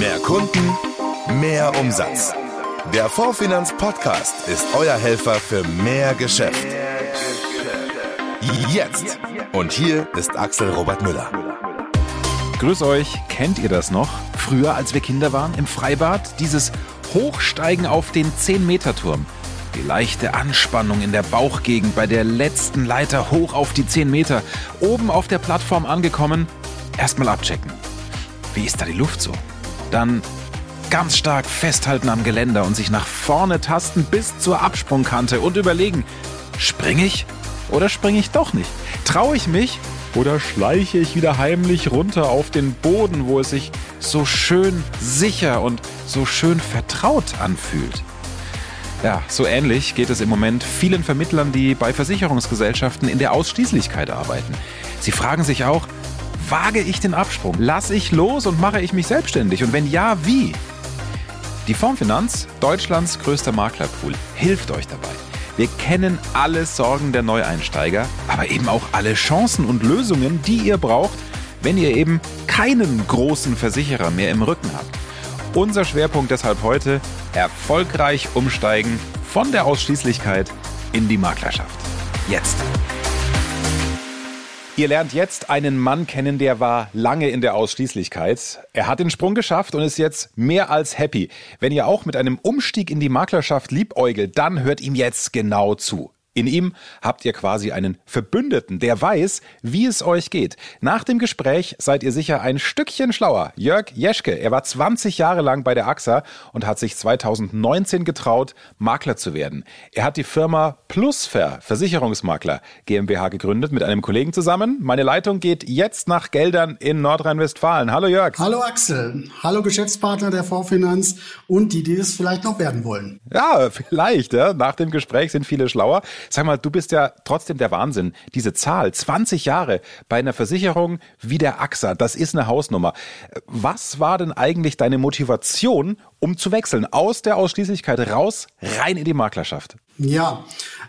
Mehr Kunden, mehr Umsatz. Der Vorfinanz Podcast ist euer Helfer für mehr Geschäft. Jetzt. Und hier ist Axel Robert Müller. Grüß euch, kennt ihr das noch? Früher, als wir Kinder waren, im Freibad, dieses Hochsteigen auf den 10-Meter-Turm. Die leichte Anspannung in der Bauchgegend bei der letzten Leiter hoch auf die 10 Meter. Oben auf der Plattform angekommen, erstmal abchecken. Wie ist da die Luft so? Dann ganz stark festhalten am Geländer und sich nach vorne tasten bis zur Absprungkante und überlegen, springe ich oder springe ich doch nicht? Traue ich mich oder schleiche ich wieder heimlich runter auf den Boden, wo es sich so schön sicher und so schön vertraut anfühlt? Ja, so ähnlich geht es im Moment vielen Vermittlern, die bei Versicherungsgesellschaften in der Ausschließlichkeit arbeiten. Sie fragen sich auch, wage ich den Absprung? Lasse ich los und mache ich mich selbstständig? Und wenn ja, wie? Die Formfinanz, Deutschlands größter Maklerpool, hilft euch dabei. Wir kennen alle Sorgen der Neueinsteiger, aber eben auch alle Chancen und Lösungen, die ihr braucht, wenn ihr eben keinen großen Versicherer mehr im Rücken habt. Unser Schwerpunkt deshalb heute, erfolgreich umsteigen von der Ausschließlichkeit in die Maklerschaft. Jetzt. Ihr lernt jetzt einen Mann kennen, der war lange in der Ausschließlichkeit. Er hat den Sprung geschafft und ist jetzt mehr als happy. Wenn ihr auch mit einem Umstieg in die Maklerschaft liebäugelt, dann hört ihm jetzt genau zu. In ihm habt ihr quasi einen Verbündeten, der weiß, wie es euch geht. Nach dem Gespräch seid ihr sicher ein Stückchen schlauer. Jörg Jeschke, er war 20 Jahre lang bei der AXA und hat sich 2019 getraut, Makler zu werden. Er hat die Firma Plusfer Versicherungsmakler GmbH gegründet mit einem Kollegen zusammen. Meine Leitung geht jetzt nach Geldern in Nordrhein-Westfalen. Hallo Jörg. Hallo Axel. Hallo Geschäftspartner der Vorfinanz und die, die es vielleicht noch werden wollen. Ja, vielleicht. Ja. Nach dem Gespräch sind viele schlauer. Sag mal, du bist ja trotzdem der Wahnsinn. Diese Zahl, 20 Jahre bei einer Versicherung wie der AXA, das ist eine Hausnummer. Was war denn eigentlich deine Motivation, um zu wechseln aus der Ausschließlichkeit raus, rein in die Maklerschaft? Ja,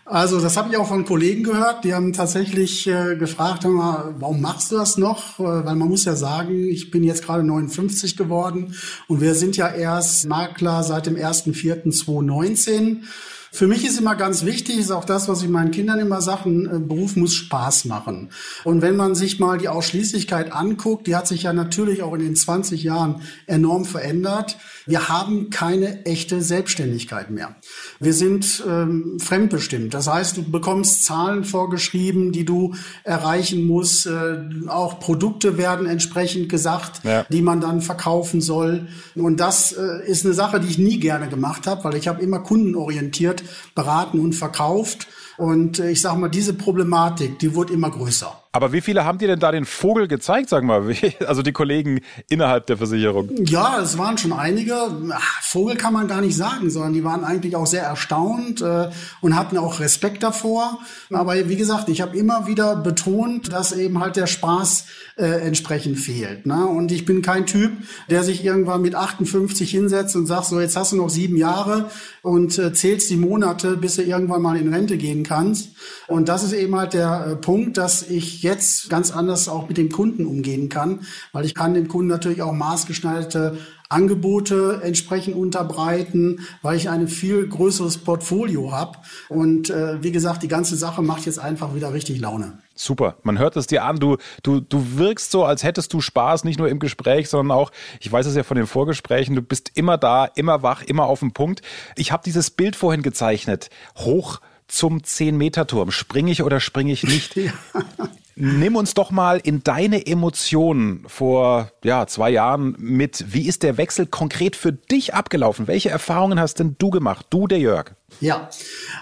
also das habe ich auch von Kollegen gehört. Die haben tatsächlich äh, gefragt, mal, warum machst du das noch? Äh, weil man muss ja sagen, ich bin jetzt gerade 59 geworden und wir sind ja erst Makler seit dem 1.4.2019. Für mich ist immer ganz wichtig, ist auch das, was ich meinen Kindern immer sage, ein äh, Beruf muss Spaß machen. Und wenn man sich mal die Ausschließlichkeit anguckt, die hat sich ja natürlich auch in den 20 Jahren enorm verändert. Wir haben keine echte Selbstständigkeit mehr. Wir sind ähm, fremdbestimmt. Das heißt, du bekommst Zahlen vorgeschrieben, die du erreichen musst. Äh, auch Produkte werden entsprechend gesagt, ja. die man dann verkaufen soll. Und das äh, ist eine Sache, die ich nie gerne gemacht habe, weil ich habe immer kundenorientiert beraten und verkauft. Und äh, ich sage mal, diese Problematik, die wird immer größer. Aber wie viele haben dir denn da den Vogel gezeigt, sag mal, also die Kollegen innerhalb der Versicherung? Ja, es waren schon einige. Vogel kann man gar nicht sagen, sondern die waren eigentlich auch sehr erstaunt äh, und hatten auch Respekt davor. Aber wie gesagt, ich habe immer wieder betont, dass eben halt der Spaß äh, entsprechend fehlt. Ne? Und ich bin kein Typ, der sich irgendwann mit 58 hinsetzt und sagt, so jetzt hast du noch sieben Jahre und äh, zählst die Monate, bis du irgendwann mal in Rente gehen kannst. Und das ist eben halt der äh, Punkt, dass ich jetzt ganz anders auch mit dem Kunden umgehen kann, weil ich kann dem Kunden natürlich auch maßgeschneiderte Angebote entsprechend unterbreiten, weil ich ein viel größeres Portfolio habe. Und äh, wie gesagt, die ganze Sache macht jetzt einfach wieder richtig Laune. Super, man hört es dir an, du, du, du wirkst so, als hättest du Spaß, nicht nur im Gespräch, sondern auch, ich weiß es ja von den Vorgesprächen, du bist immer da, immer wach, immer auf dem Punkt. Ich habe dieses Bild vorhin gezeichnet, hoch zum 10-Meter-Turm. Springe ich oder springe ich nicht? Ja. Nimm uns doch mal in deine Emotionen vor ja, zwei Jahren mit. Wie ist der Wechsel konkret für dich abgelaufen? Welche Erfahrungen hast denn du gemacht, du, der Jörg? Ja,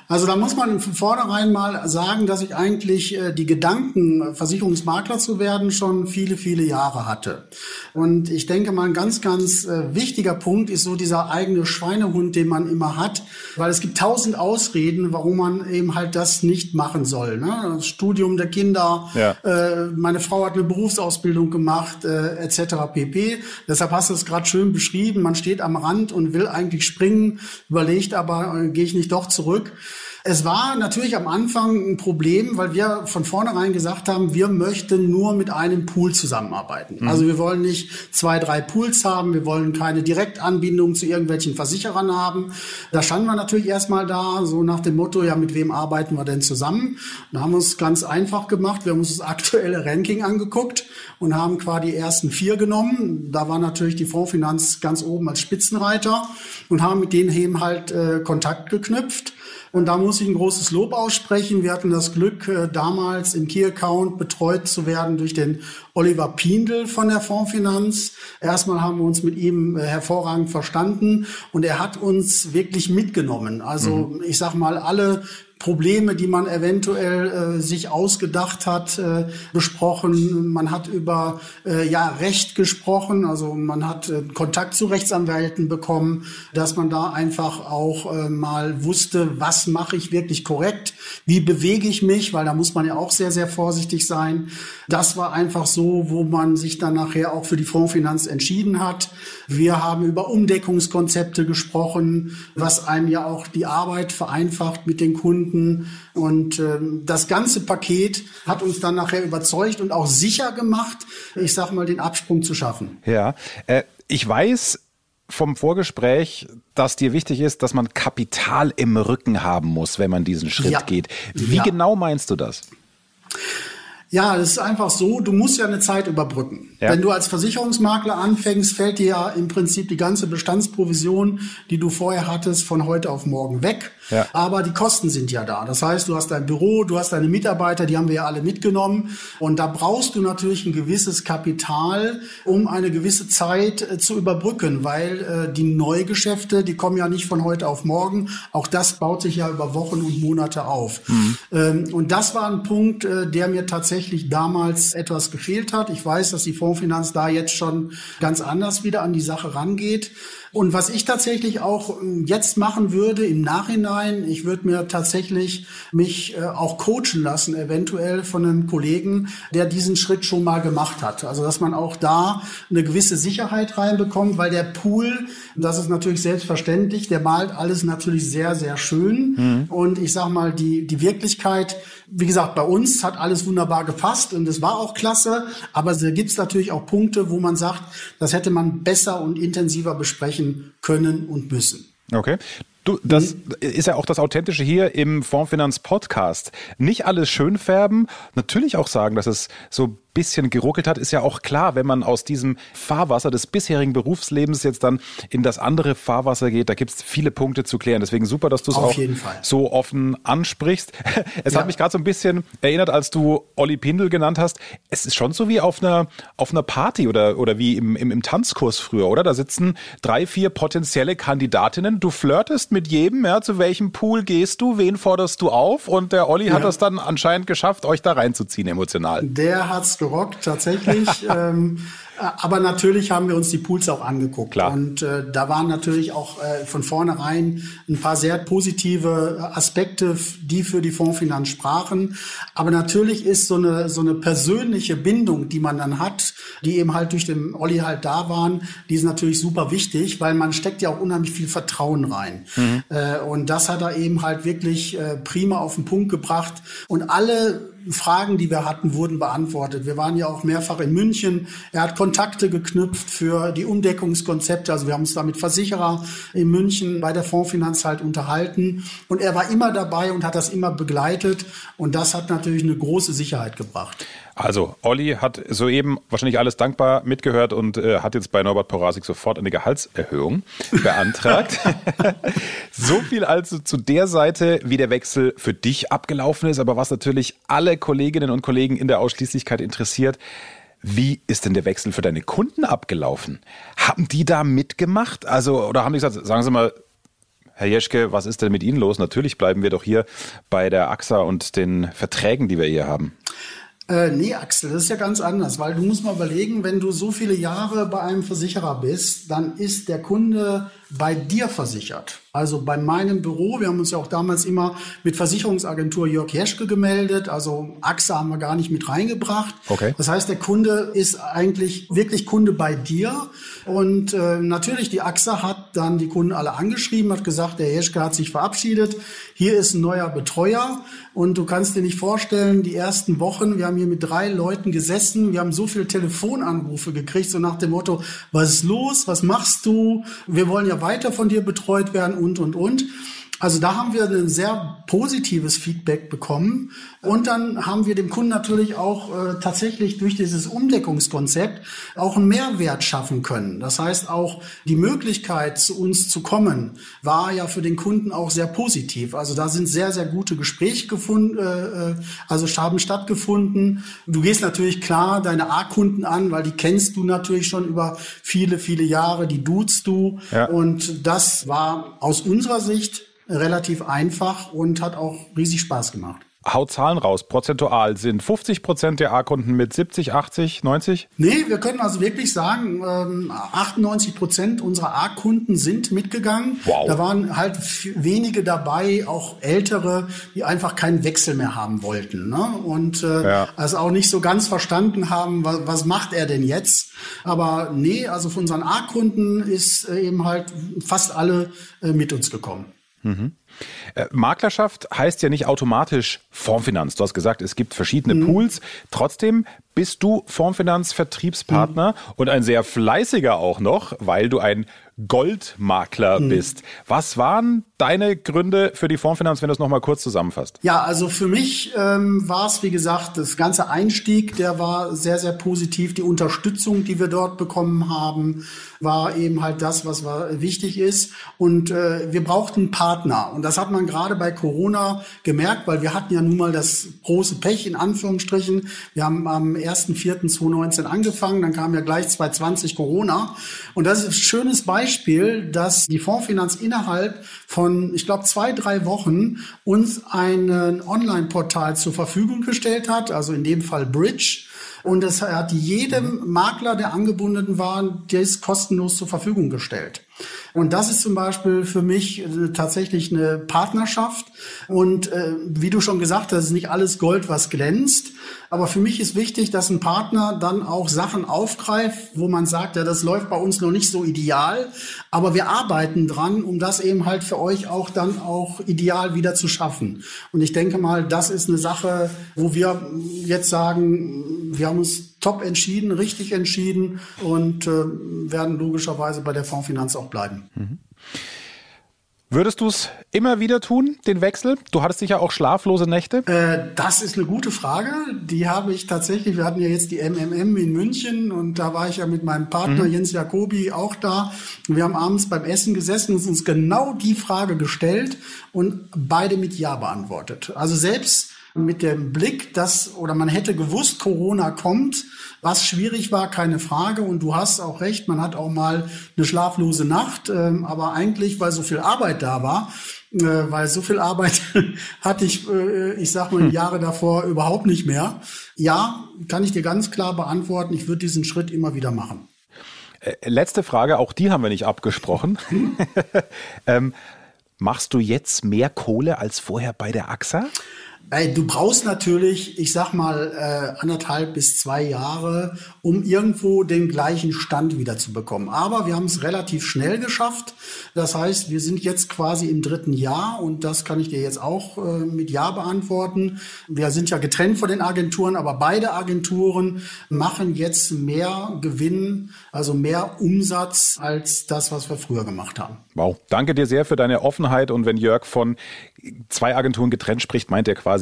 also da muss man von vornherein mal sagen, dass ich eigentlich äh, die Gedanken, Versicherungsmakler zu werden, schon viele, viele Jahre hatte. Und ich denke mal, ein ganz, ganz äh, wichtiger Punkt ist so dieser eigene Schweinehund, den man immer hat, weil es gibt tausend Ausreden, warum man eben halt das nicht machen soll. Ne? Das Studium der Kinder, ja. äh, meine Frau hat eine Berufsausbildung gemacht, äh, etc. pp. Deshalb hast du es gerade schön beschrieben. Man steht am Rand und will eigentlich springen, überlegt aber, äh, gehe ich nicht doch zurück. Es war natürlich am Anfang ein Problem, weil wir von vornherein gesagt haben, wir möchten nur mit einem Pool zusammenarbeiten. Mhm. Also wir wollen nicht zwei, drei Pools haben, wir wollen keine Direktanbindung zu irgendwelchen Versicherern haben. Da standen wir natürlich erstmal da, so nach dem Motto, ja, mit wem arbeiten wir denn zusammen? Da haben wir es ganz einfach gemacht. Wir haben uns das aktuelle Ranking angeguckt und haben quasi die ersten vier genommen. Da war natürlich die Fondsfinanz ganz oben als Spitzenreiter und haben mit denen eben halt äh, Kontakt geknüpft. Und da muss ich ein großes Lob aussprechen. Wir hatten das Glück, äh, damals im Key-Account betreut zu werden durch den Oliver Pindl von der Fondsfinanz. Erstmal haben wir uns mit ihm äh, hervorragend verstanden und er hat uns wirklich mitgenommen. Also mhm. ich sag mal, alle Probleme, die man eventuell äh, sich ausgedacht hat, äh, besprochen. Man hat über äh, ja Recht gesprochen, also man hat äh, Kontakt zu Rechtsanwälten bekommen, dass man da einfach auch äh, mal wusste, was mache ich wirklich korrekt, wie bewege ich mich, weil da muss man ja auch sehr sehr vorsichtig sein. Das war einfach so, wo man sich dann nachher auch für die Fondsfinanz entschieden hat. Wir haben über Umdeckungskonzepte gesprochen, was einem ja auch die Arbeit vereinfacht mit den Kunden. Und ähm, das ganze Paket hat uns dann nachher überzeugt und auch sicher gemacht, ich sag mal, den Absprung zu schaffen. Ja, äh, ich weiß, vom Vorgespräch, dass dir wichtig ist, dass man Kapital im Rücken haben muss, wenn man diesen Schritt ja. geht. Wie ja. genau meinst du das? Ja, es ist einfach so, du musst ja eine Zeit überbrücken. Ja. Wenn du als Versicherungsmakler anfängst, fällt dir ja im Prinzip die ganze Bestandsprovision, die du vorher hattest, von heute auf morgen weg. Ja. Aber die Kosten sind ja da. Das heißt, du hast dein Büro, du hast deine Mitarbeiter, die haben wir ja alle mitgenommen. Und da brauchst du natürlich ein gewisses Kapital, um eine gewisse Zeit äh, zu überbrücken, weil äh, die Neugeschäfte, die kommen ja nicht von heute auf morgen. Auch das baut sich ja über Wochen und Monate auf. Mhm. Ähm, und das war ein Punkt, äh, der mir tatsächlich damals etwas gefehlt hat. Ich weiß, dass die Fondsfinanz da jetzt schon ganz anders wieder an die Sache rangeht. Und was ich tatsächlich auch ähm, jetzt machen würde im Nachhinein, ich würde mir tatsächlich mich äh, auch coachen lassen, eventuell von einem Kollegen, der diesen Schritt schon mal gemacht hat. Also dass man auch da eine gewisse Sicherheit reinbekommt, weil der Pool, das ist natürlich selbstverständlich, der malt alles natürlich sehr, sehr schön. Mhm. Und ich sag mal, die, die Wirklichkeit, wie gesagt, bei uns hat alles wunderbar gepasst und es war auch klasse, aber da gibt es natürlich auch Punkte, wo man sagt, das hätte man besser und intensiver besprechen können und müssen. Okay. Du, das mhm. ist ja auch das Authentische hier im Formfinanz Podcast. Nicht alles schön färben, natürlich auch sagen, dass es so bisschen geruckelt hat, ist ja auch klar, wenn man aus diesem Fahrwasser des bisherigen Berufslebens jetzt dann in das andere Fahrwasser geht, da gibt es viele Punkte zu klären. Deswegen super, dass du es auch so offen ansprichst. Es ja. hat mich gerade so ein bisschen erinnert, als du Olli Pindel genannt hast. Es ist schon so wie auf einer, auf einer Party oder, oder wie im, im, im Tanzkurs früher, oder? Da sitzen drei, vier potenzielle Kandidatinnen. Du flirtest mit jedem, ja, zu welchem Pool gehst du, wen forderst du auf? Und der Olli ja. hat das dann anscheinend geschafft, euch da reinzuziehen emotional. Der hat's gerockt, tatsächlich. ähm, aber natürlich haben wir uns die Pools auch angeguckt. Klar. Und äh, da waren natürlich auch äh, von vornherein ein paar sehr positive Aspekte, die für die Fondsfinanz sprachen. Aber natürlich ist so eine, so eine persönliche Bindung, die man dann hat, die eben halt durch den Olli halt da waren, die ist natürlich super wichtig, weil man steckt ja auch unheimlich viel Vertrauen rein. Mhm. Äh, und das hat er eben halt wirklich äh, prima auf den Punkt gebracht. Und alle Fragen, die wir hatten, wurden beantwortet. Wir waren ja auch mehrfach in München. Er hat Kontakte geknüpft für die Umdeckungskonzepte. Also wir haben uns da mit Versicherer in München bei der Fondsfinanz halt unterhalten. Und er war immer dabei und hat das immer begleitet. Und das hat natürlich eine große Sicherheit gebracht. Also, Olli hat soeben wahrscheinlich alles dankbar mitgehört und äh, hat jetzt bei Norbert Porasik sofort eine Gehaltserhöhung beantragt. so viel also zu der Seite, wie der Wechsel für dich abgelaufen ist, aber was natürlich alle Kolleginnen und Kollegen in der Ausschließlichkeit interessiert. Wie ist denn der Wechsel für deine Kunden abgelaufen? Haben die da mitgemacht? Also, oder haben die gesagt, sagen Sie mal, Herr Jeschke, was ist denn mit Ihnen los? Natürlich bleiben wir doch hier bei der AXA und den Verträgen, die wir hier haben. Äh, nee, Axel, das ist ja ganz anders, weil du musst mal überlegen, wenn du so viele Jahre bei einem Versicherer bist, dann ist der Kunde bei dir versichert, also bei meinem Büro, wir haben uns ja auch damals immer mit Versicherungsagentur Jörg Jeschke gemeldet, also AXA haben wir gar nicht mit reingebracht. Okay. Das heißt, der Kunde ist eigentlich wirklich Kunde bei dir. Und äh, natürlich die AXA hat dann die Kunden alle angeschrieben, hat gesagt, der Jeschke hat sich verabschiedet, hier ist ein neuer Betreuer. Und du kannst dir nicht vorstellen, die ersten Wochen, wir haben hier mit drei Leuten gesessen, wir haben so viele Telefonanrufe gekriegt, so nach dem Motto, was ist los, was machst du, wir wollen ja weiter von dir betreut werden und, und, und. Also da haben wir ein sehr positives Feedback bekommen. Und dann haben wir dem Kunden natürlich auch äh, tatsächlich durch dieses Umdeckungskonzept auch einen Mehrwert schaffen können. Das heißt auch die Möglichkeit zu uns zu kommen war ja für den Kunden auch sehr positiv. Also da sind sehr, sehr gute Gespräche gefunden, äh, äh also haben stattgefunden. Du gehst natürlich klar deine A-Kunden an, weil die kennst du natürlich schon über viele, viele Jahre, die duzt du. Ja. Und das war aus unserer Sicht relativ einfach und hat auch riesig Spaß gemacht. Haut Zahlen raus. Prozentual sind 50 Prozent der A-Kunden mit 70, 80, 90? Nee, wir können also wirklich sagen, 98 ähm, Prozent unserer A-Kunden sind mitgegangen. Wow. Da waren halt wenige dabei, auch ältere, die einfach keinen Wechsel mehr haben wollten. Ne? Und äh, ja. also auch nicht so ganz verstanden haben, was, was macht er denn jetzt? Aber nee, also von unseren A-Kunden ist äh, eben halt fast alle äh, mit uns gekommen. Mhm. Äh, Maklerschaft heißt ja nicht automatisch Formfinanz. Du hast gesagt, es gibt verschiedene mhm. Pools. Trotzdem bist du Formfinanz Vertriebspartner mhm. und ein sehr fleißiger auch noch, weil du ein Goldmakler mhm. bist. Was waren deine Gründe für die Fondsfinanz, wenn du es nochmal kurz zusammenfasst? Ja, also für mich ähm, war es, wie gesagt, das ganze Einstieg, der war sehr, sehr positiv. Die Unterstützung, die wir dort bekommen haben, war eben halt das, was war, wichtig ist. Und äh, wir brauchten Partner. Und das hat man gerade bei Corona gemerkt, weil wir hatten ja nun mal das große Pech, in Anführungsstrichen. Wir haben am 1.4.2019 angefangen, dann kam ja gleich 2020 Corona. Und das ist ein schönes Beispiel Beispiel, dass die Fondsfinanz innerhalb von, ich glaube, zwei, drei Wochen uns ein Online-Portal zur Verfügung gestellt hat, also in dem Fall Bridge. Und es hat jedem Makler, der angebunden war, das kostenlos zur Verfügung gestellt. Und das ist zum Beispiel für mich äh, tatsächlich eine Partnerschaft. Und äh, wie du schon gesagt hast, ist nicht alles Gold, was glänzt. Aber für mich ist wichtig, dass ein Partner dann auch Sachen aufgreift, wo man sagt, ja, das läuft bei uns noch nicht so ideal, aber wir arbeiten dran, um das eben halt für euch auch dann auch ideal wieder zu schaffen. Und ich denke mal, das ist eine Sache, wo wir jetzt sagen, wir haben uns top entschieden, richtig entschieden und äh, werden logischerweise bei der Fondsfinanz auch bleiben. Mhm. Würdest du es immer wieder tun, den Wechsel? Du hattest sicher auch schlaflose Nächte. Äh, das ist eine gute Frage. Die habe ich tatsächlich. Wir hatten ja jetzt die MMM in München und da war ich ja mit meinem Partner mhm. Jens Jacobi auch da. Und wir haben abends beim Essen gesessen und uns genau die Frage gestellt und beide mit Ja beantwortet. Also selbst mit dem Blick, dass, oder man hätte gewusst, Corona kommt, was schwierig war, keine Frage. Und du hast auch recht, man hat auch mal eine schlaflose Nacht. Ähm, aber eigentlich, weil so viel Arbeit da war, äh, weil so viel Arbeit hatte ich, äh, ich sag mal, hm. Jahre davor überhaupt nicht mehr. Ja, kann ich dir ganz klar beantworten. Ich würde diesen Schritt immer wieder machen. Äh, letzte Frage, auch die haben wir nicht abgesprochen. ähm, machst du jetzt mehr Kohle als vorher bei der AXA? Du brauchst natürlich, ich sag mal, äh, anderthalb bis zwei Jahre, um irgendwo den gleichen Stand wieder zu bekommen. Aber wir haben es relativ schnell geschafft. Das heißt, wir sind jetzt quasi im dritten Jahr und das kann ich dir jetzt auch äh, mit Ja beantworten. Wir sind ja getrennt von den Agenturen, aber beide Agenturen machen jetzt mehr Gewinn, also mehr Umsatz als das, was wir früher gemacht haben. Wow. Danke dir sehr für deine Offenheit und wenn Jörg von zwei Agenturen getrennt spricht, meint er quasi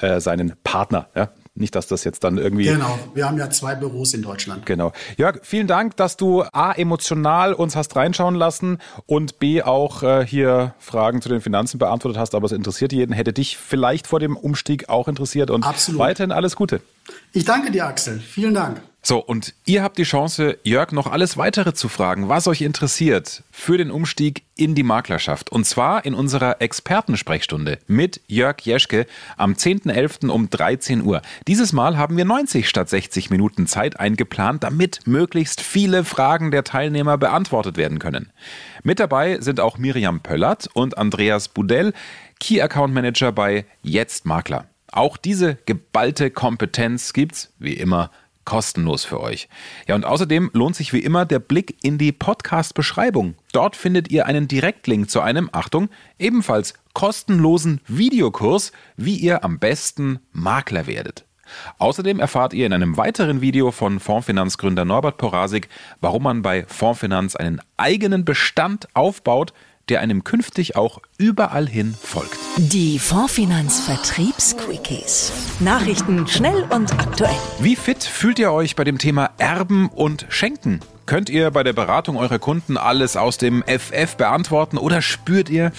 äh, seinen Partner. Ja? Nicht, dass das jetzt dann irgendwie. Genau, wir haben ja zwei Büros in Deutschland. Genau. Jörg, vielen Dank, dass du A, emotional uns hast reinschauen lassen und B, auch äh, hier Fragen zu den Finanzen beantwortet hast. Aber es interessiert jeden. Hätte dich vielleicht vor dem Umstieg auch interessiert und Absolut. weiterhin alles Gute. Ich danke dir, Axel. Vielen Dank. So, und ihr habt die Chance, Jörg noch alles weitere zu fragen, was euch interessiert für den Umstieg in die Maklerschaft. Und zwar in unserer Expertensprechstunde mit Jörg Jeschke am 10.11. um 13 Uhr. Dieses Mal haben wir 90 statt 60 Minuten Zeit eingeplant, damit möglichst viele Fragen der Teilnehmer beantwortet werden können. Mit dabei sind auch Miriam Pöllert und Andreas Budell, Key Account Manager bei Jetzt Makler. Auch diese geballte Kompetenz gibt's, wie immer, kostenlos für euch. Ja, und außerdem lohnt sich wie immer der Blick in die Podcast-Beschreibung. Dort findet ihr einen Direktlink zu einem, Achtung, ebenfalls kostenlosen Videokurs, wie ihr am besten Makler werdet. Außerdem erfahrt ihr in einem weiteren Video von Fondsfinanzgründer Norbert Porasik, warum man bei Fondsfinanz einen eigenen Bestand aufbaut, der einem künftig auch überall hin folgt. Die Fondsfinanz Vertriebsquickies. Nachrichten schnell und aktuell. Wie fit fühlt ihr euch bei dem Thema Erben und Schenken? Könnt ihr bei der Beratung eurer Kunden alles aus dem FF beantworten oder spürt ihr,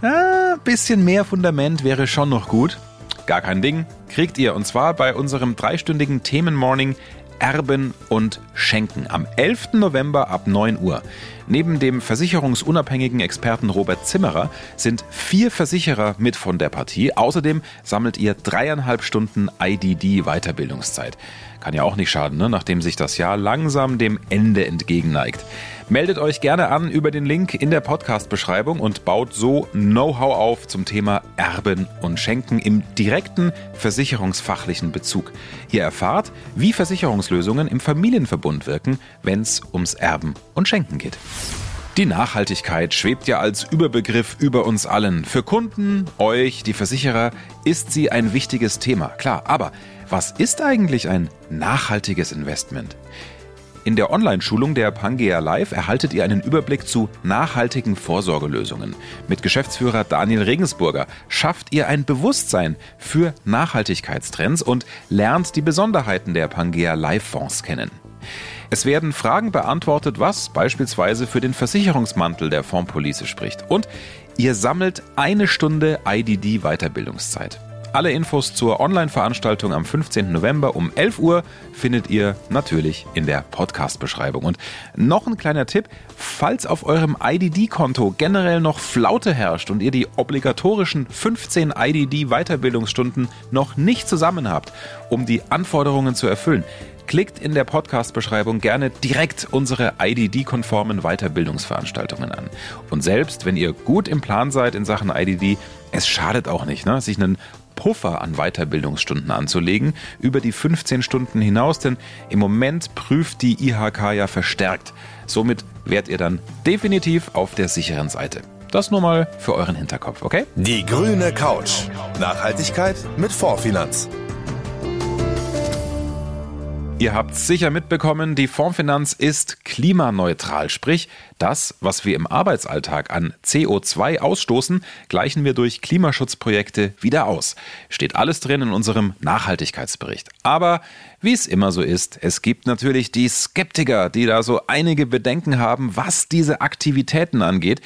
ein ah, bisschen mehr Fundament wäre schon noch gut? Gar kein Ding, kriegt ihr und zwar bei unserem dreistündigen Themenmorning Erben und Schenken am 11. November ab 9 Uhr. Neben dem versicherungsunabhängigen Experten Robert Zimmerer sind vier Versicherer mit von der Partie. Außerdem sammelt ihr dreieinhalb Stunden IDD-Weiterbildungszeit. Kann ja auch nicht schaden, ne? nachdem sich das Jahr langsam dem Ende entgegenneigt. Meldet euch gerne an über den Link in der Podcast-Beschreibung und baut so Know-how auf zum Thema Erben und Schenken im direkten versicherungsfachlichen Bezug. Ihr erfahrt, wie Versicherungslösungen im Familienverbund wirken, wenn es ums Erben und Schenken geht. Die Nachhaltigkeit schwebt ja als Überbegriff über uns allen. Für Kunden, euch, die Versicherer, ist sie ein wichtiges Thema. Klar, aber was ist eigentlich ein nachhaltiges Investment? In der Online-Schulung der Pangea Live erhaltet ihr einen Überblick zu nachhaltigen Vorsorgelösungen. Mit Geschäftsführer Daniel Regensburger schafft ihr ein Bewusstsein für Nachhaltigkeitstrends und lernt die Besonderheiten der Pangea Live Fonds kennen. Es werden Fragen beantwortet, was beispielsweise für den Versicherungsmantel der Fondspolice spricht. Und ihr sammelt eine Stunde IDD Weiterbildungszeit. Alle Infos zur Online-Veranstaltung am 15. November um 11 Uhr findet ihr natürlich in der Podcast-Beschreibung. Und noch ein kleiner Tipp, falls auf eurem IDD-Konto generell noch Flaute herrscht und ihr die obligatorischen 15 IDD-Weiterbildungsstunden noch nicht zusammen habt, um die Anforderungen zu erfüllen, Klickt in der Podcast-Beschreibung gerne direkt unsere IDD-konformen Weiterbildungsveranstaltungen an. Und selbst wenn ihr gut im Plan seid in Sachen IDD, es schadet auch nicht, ne, sich einen Puffer an Weiterbildungsstunden anzulegen, über die 15 Stunden hinaus, denn im Moment prüft die IHK ja verstärkt. Somit wärt ihr dann definitiv auf der sicheren Seite. Das nur mal für euren Hinterkopf, okay? Die grüne Couch. Nachhaltigkeit mit Vorfinanz. Ihr habt sicher mitbekommen, die Fondsfinanz ist klimaneutral, sprich, das, was wir im Arbeitsalltag an CO2 ausstoßen, gleichen wir durch Klimaschutzprojekte wieder aus. Steht alles drin in unserem Nachhaltigkeitsbericht. Aber wie es immer so ist, es gibt natürlich die Skeptiker, die da so einige Bedenken haben, was diese Aktivitäten angeht.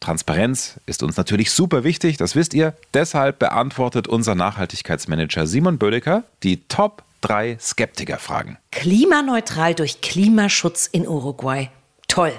Transparenz ist uns natürlich super wichtig, das wisst ihr. Deshalb beantwortet unser Nachhaltigkeitsmanager Simon Bödecker die Top drei Skeptikerfragen. Klimaneutral durch Klimaschutz in Uruguay. Toll.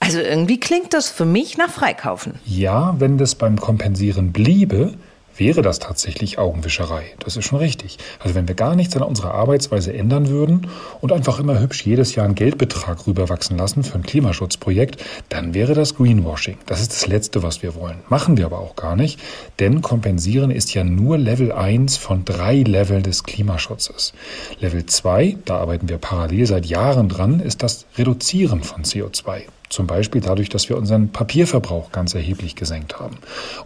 Also irgendwie klingt das für mich nach Freikaufen. Ja, wenn das beim Kompensieren bliebe, wäre das tatsächlich Augenwischerei. Das ist schon richtig. Also wenn wir gar nichts an unserer Arbeitsweise ändern würden und einfach immer hübsch jedes Jahr einen Geldbetrag rüberwachsen lassen für ein Klimaschutzprojekt, dann wäre das Greenwashing. Das ist das Letzte, was wir wollen. Machen wir aber auch gar nicht, denn kompensieren ist ja nur Level 1 von drei Level des Klimaschutzes. Level 2, da arbeiten wir parallel seit Jahren dran, ist das Reduzieren von CO2. Zum Beispiel dadurch, dass wir unseren Papierverbrauch ganz erheblich gesenkt haben.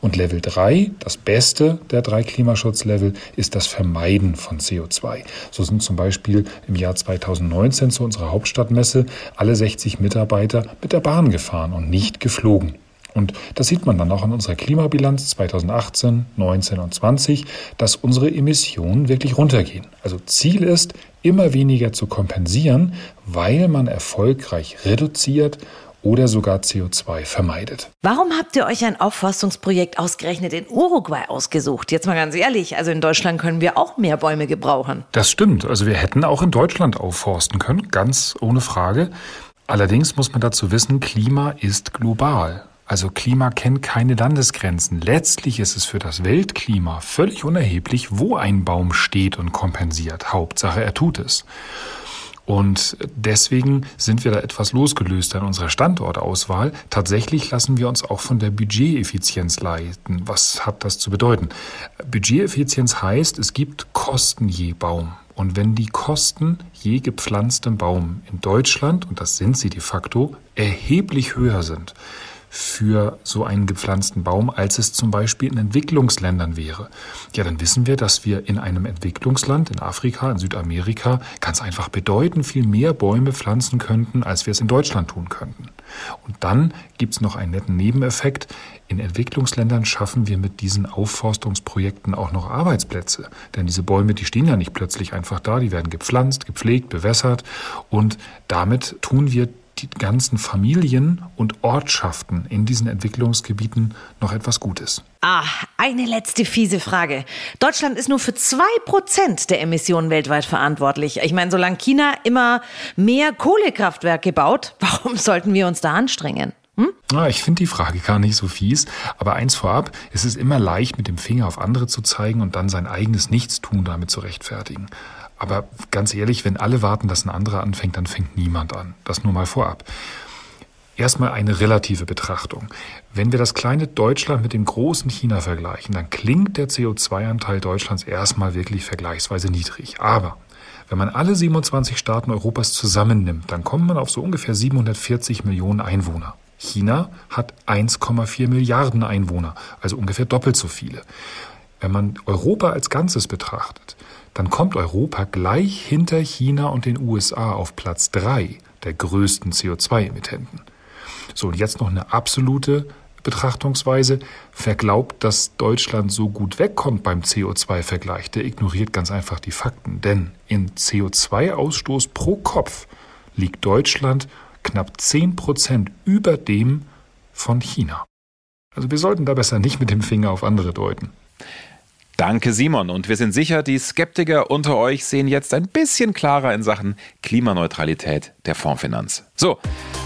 Und Level 3, das beste der drei Klimaschutzlevel, ist das Vermeiden von CO2. So sind zum Beispiel im Jahr 2019 zu unserer Hauptstadtmesse alle 60 Mitarbeiter mit der Bahn gefahren und nicht geflogen. Und das sieht man dann auch in unserer Klimabilanz 2018, 19 und 20, dass unsere Emissionen wirklich runtergehen. Also Ziel ist, immer weniger zu kompensieren, weil man erfolgreich reduziert oder sogar CO2 vermeidet. Warum habt ihr euch ein Aufforstungsprojekt ausgerechnet in Uruguay ausgesucht? Jetzt mal ganz ehrlich, also in Deutschland können wir auch mehr Bäume gebrauchen. Das stimmt. Also wir hätten auch in Deutschland aufforsten können, ganz ohne Frage. Allerdings muss man dazu wissen, Klima ist global. Also Klima kennt keine Landesgrenzen. Letztlich ist es für das Weltklima völlig unerheblich, wo ein Baum steht und kompensiert. Hauptsache, er tut es. Und deswegen sind wir da etwas losgelöst an unserer Standortauswahl. Tatsächlich lassen wir uns auch von der Budgeteffizienz leiten. Was hat das zu bedeuten? Budgeteffizienz heißt, es gibt Kosten je Baum. Und wenn die Kosten je gepflanztem Baum in Deutschland, und das sind sie de facto, erheblich höher sind, für so einen gepflanzten Baum, als es zum Beispiel in Entwicklungsländern wäre. Ja, dann wissen wir, dass wir in einem Entwicklungsland, in Afrika, in Südamerika, ganz einfach bedeutend viel mehr Bäume pflanzen könnten, als wir es in Deutschland tun könnten. Und dann gibt's noch einen netten Nebeneffekt. In Entwicklungsländern schaffen wir mit diesen Aufforstungsprojekten auch noch Arbeitsplätze. Denn diese Bäume, die stehen ja nicht plötzlich einfach da, die werden gepflanzt, gepflegt, bewässert und damit tun wir die ganzen Familien und Ortschaften in diesen Entwicklungsgebieten noch etwas Gutes. Ah, eine letzte fiese Frage. Deutschland ist nur für zwei Prozent der Emissionen weltweit verantwortlich. Ich meine, solange China immer mehr Kohlekraftwerke baut, warum sollten wir uns da anstrengen? Hm? Ja, ich finde die Frage gar nicht so fies, aber eins vorab, es ist immer leicht, mit dem Finger auf andere zu zeigen und dann sein eigenes Nichtstun damit zu rechtfertigen. Aber ganz ehrlich, wenn alle warten, dass ein anderer anfängt, dann fängt niemand an. Das nur mal vorab. Erstmal eine relative Betrachtung. Wenn wir das kleine Deutschland mit dem großen China vergleichen, dann klingt der CO2-Anteil Deutschlands erstmal wirklich vergleichsweise niedrig. Aber wenn man alle 27 Staaten Europas zusammennimmt, dann kommt man auf so ungefähr 740 Millionen Einwohner. China hat 1,4 Milliarden Einwohner, also ungefähr doppelt so viele. Wenn man Europa als Ganzes betrachtet, dann kommt Europa gleich hinter China und den USA auf Platz drei der größten CO2-Emittenten. So, und jetzt noch eine absolute Betrachtungsweise. Wer glaubt, dass Deutschland so gut wegkommt beim CO2-Vergleich, der ignoriert ganz einfach die Fakten. Denn in CO2-Ausstoß pro Kopf liegt Deutschland knapp 10 Prozent über dem von China. Also wir sollten da besser nicht mit dem Finger auf andere deuten. Danke, Simon. Und wir sind sicher, die Skeptiker unter euch sehen jetzt ein bisschen klarer in Sachen Klimaneutralität der Fondsfinanz. So,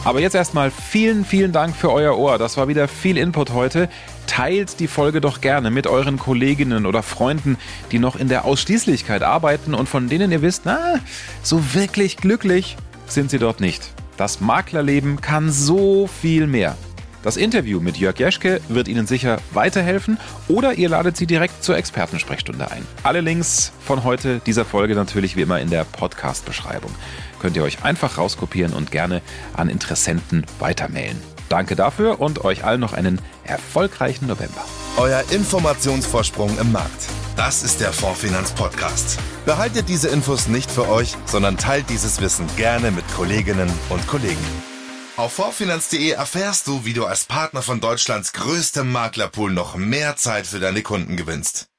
aber jetzt erstmal vielen, vielen Dank für euer Ohr. Das war wieder viel Input heute. Teilt die Folge doch gerne mit euren Kolleginnen oder Freunden, die noch in der Ausschließlichkeit arbeiten und von denen ihr wisst, na, so wirklich glücklich sind sie dort nicht. Das Maklerleben kann so viel mehr. Das Interview mit Jörg Jeschke wird Ihnen sicher weiterhelfen oder ihr ladet sie direkt zur Expertensprechstunde ein. Alle Links von heute dieser Folge natürlich wie immer in der Podcast-Beschreibung. Könnt ihr euch einfach rauskopieren und gerne an Interessenten weitermailen. Danke dafür und euch allen noch einen erfolgreichen November. Euer Informationsvorsprung im Markt. Das ist der Fondsfinanz Podcast. Behaltet diese Infos nicht für euch, sondern teilt dieses Wissen gerne mit Kolleginnen und Kollegen. Auf vorfinanz.de erfährst du, wie du als Partner von Deutschlands größtem Maklerpool noch mehr Zeit für deine Kunden gewinnst.